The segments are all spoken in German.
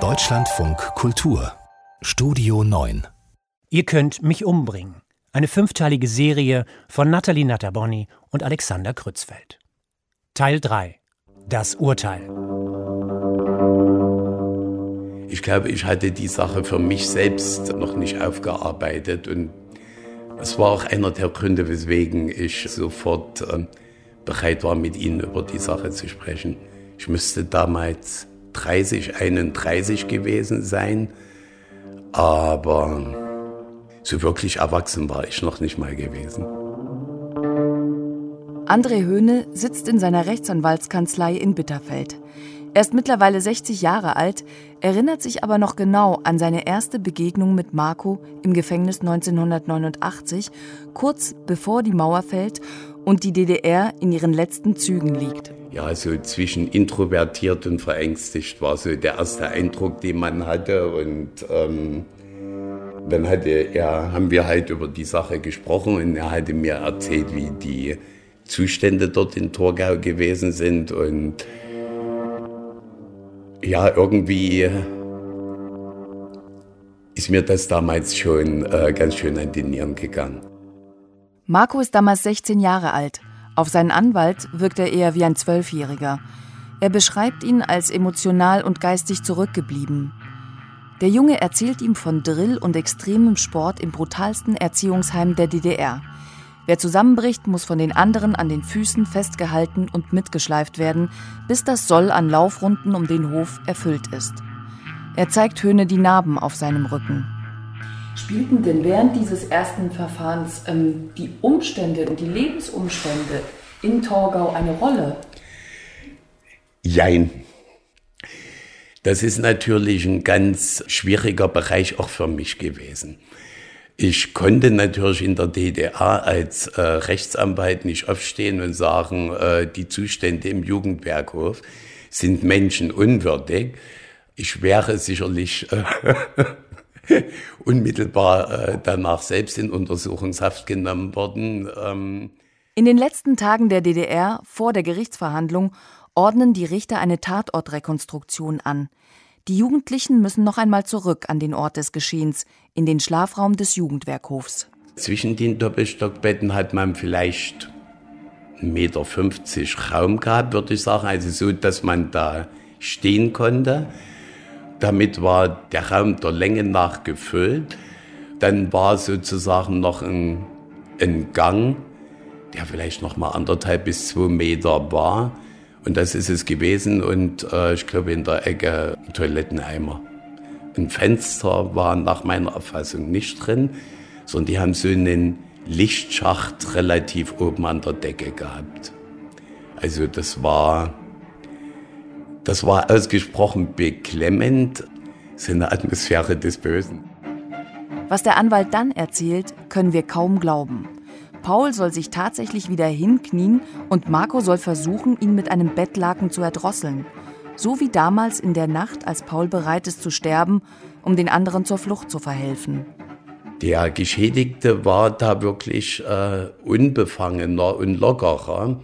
Deutschlandfunk Kultur Studio 9 Ihr könnt mich umbringen. Eine fünfteilige Serie von Nathalie Natterboni und Alexander Krützfeld. Teil 3 Das Urteil. Ich glaube, ich hatte die Sache für mich selbst noch nicht aufgearbeitet und es war auch einer der Gründe, weswegen ich sofort äh, bereit war, mit Ihnen über die Sache zu sprechen. Ich müsste damals 30, 31 gewesen sein, aber so wirklich erwachsen war ich noch nicht mal gewesen. André Höhne sitzt in seiner Rechtsanwaltskanzlei in Bitterfeld. Er ist mittlerweile 60 Jahre alt, erinnert sich aber noch genau an seine erste Begegnung mit Marco im Gefängnis 1989, kurz bevor die Mauer fällt und die DDR in ihren letzten Zügen liegt. Ja, so zwischen introvertiert und verängstigt war so der erste Eindruck, den man hatte. Und ähm, dann hatte er, haben wir halt über die Sache gesprochen und er hatte mir erzählt, wie die Zustände dort in Torgau gewesen sind und ja, irgendwie ist mir das damals schon äh, ganz schön an die Nieren gegangen. Marco ist damals 16 Jahre alt. Auf seinen Anwalt wirkt er eher wie ein Zwölfjähriger. Er beschreibt ihn als emotional und geistig zurückgeblieben. Der Junge erzählt ihm von Drill und extremem Sport im brutalsten Erziehungsheim der DDR. Wer zusammenbricht, muss von den anderen an den Füßen festgehalten und mitgeschleift werden, bis das Soll an Laufrunden um den Hof erfüllt ist. Er zeigt Höhne die Narben auf seinem Rücken. Spielten denn während dieses ersten Verfahrens ähm, die Umstände und die Lebensumstände in Torgau eine Rolle? Jein. Das ist natürlich ein ganz schwieriger Bereich auch für mich gewesen. Ich konnte natürlich in der DDR als äh, Rechtsanwalt nicht aufstehen und sagen, äh, die Zustände im Jugendwerkhof sind menschenunwürdig. Ich wäre sicherlich äh, unmittelbar äh, danach selbst in Untersuchungshaft genommen worden. Ähm. In den letzten Tagen der DDR vor der Gerichtsverhandlung ordnen die Richter eine Tatortrekonstruktion an. Die Jugendlichen müssen noch einmal zurück an den Ort des Geschehens, in den Schlafraum des Jugendwerkhofs. Zwischen den Doppelstockbetten hat man vielleicht 1,50 Meter Raum gehabt, würde ich sagen. Also so, dass man da stehen konnte. Damit war der Raum der Länge nach gefüllt. Dann war sozusagen noch ein, ein Gang, der vielleicht noch mal anderthalb bis zwei Meter war. Und das ist es gewesen und äh, ich glaube in der Ecke Toiletteneimer. Ein Fenster war nach meiner Erfassung nicht drin, sondern die haben so einen Lichtschacht relativ oben an der Decke gehabt. Also das war, das war ausgesprochen beklemmend, so eine Atmosphäre des Bösen. Was der Anwalt dann erzählt, können wir kaum glauben. Paul soll sich tatsächlich wieder hinknien und Marco soll versuchen, ihn mit einem Bettlaken zu erdrosseln. So wie damals in der Nacht, als Paul bereit ist zu sterben, um den anderen zur Flucht zu verhelfen. Der Geschädigte war da wirklich äh, unbefangener und lockerer.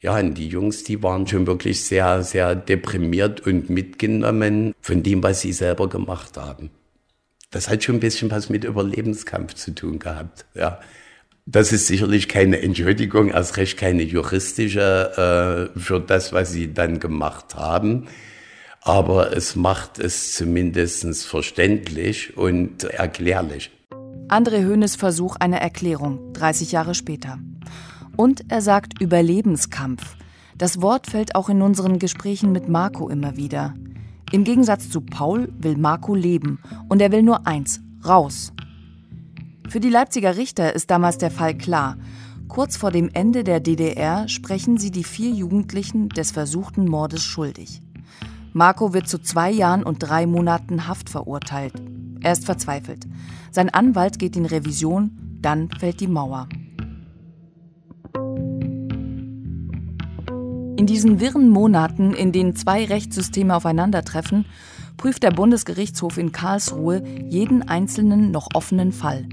Ja, und die Jungs, die waren schon wirklich sehr, sehr deprimiert und mitgenommen von dem, was sie selber gemacht haben. Das hat schon ein bisschen was mit Überlebenskampf zu tun gehabt, ja. Das ist sicherlich keine Entschuldigung, erst recht keine juristische äh, für das, was sie dann gemacht haben. Aber es macht es zumindest verständlich und erklärlich. André Höhnes Versuch einer Erklärung, 30 Jahre später. Und er sagt Überlebenskampf. Das Wort fällt auch in unseren Gesprächen mit Marco immer wieder. Im Gegensatz zu Paul will Marco leben und er will nur eins, raus. Für die Leipziger Richter ist damals der Fall klar. Kurz vor dem Ende der DDR sprechen sie die vier Jugendlichen des versuchten Mordes schuldig. Marco wird zu zwei Jahren und drei Monaten Haft verurteilt. Er ist verzweifelt. Sein Anwalt geht in Revision, dann fällt die Mauer. In diesen wirren Monaten, in denen zwei Rechtssysteme aufeinandertreffen, prüft der Bundesgerichtshof in Karlsruhe jeden einzelnen noch offenen Fall.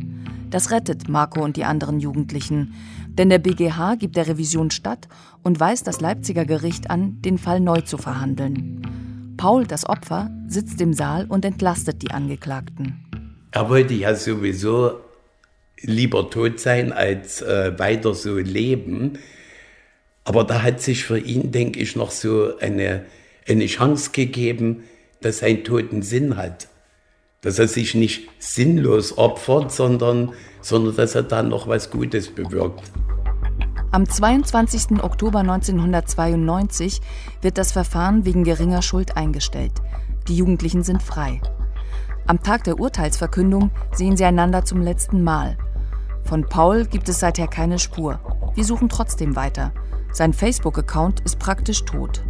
Das rettet Marco und die anderen Jugendlichen. Denn der BGH gibt der Revision statt und weist das Leipziger Gericht an, den Fall neu zu verhandeln. Paul, das Opfer, sitzt im Saal und entlastet die Angeklagten. Er wollte ja sowieso lieber tot sein, als äh, weiter so leben. Aber da hat sich für ihn, denke ich, noch so eine, eine Chance gegeben, dass sein Tod einen Sinn hat. Dass er sich nicht sinnlos opfert, sondern, sondern dass er dann noch was Gutes bewirkt. Am 22. Oktober 1992 wird das Verfahren wegen geringer Schuld eingestellt. Die Jugendlichen sind frei. Am Tag der Urteilsverkündung sehen sie einander zum letzten Mal. Von Paul gibt es seither keine Spur. Wir suchen trotzdem weiter. Sein Facebook-Account ist praktisch tot.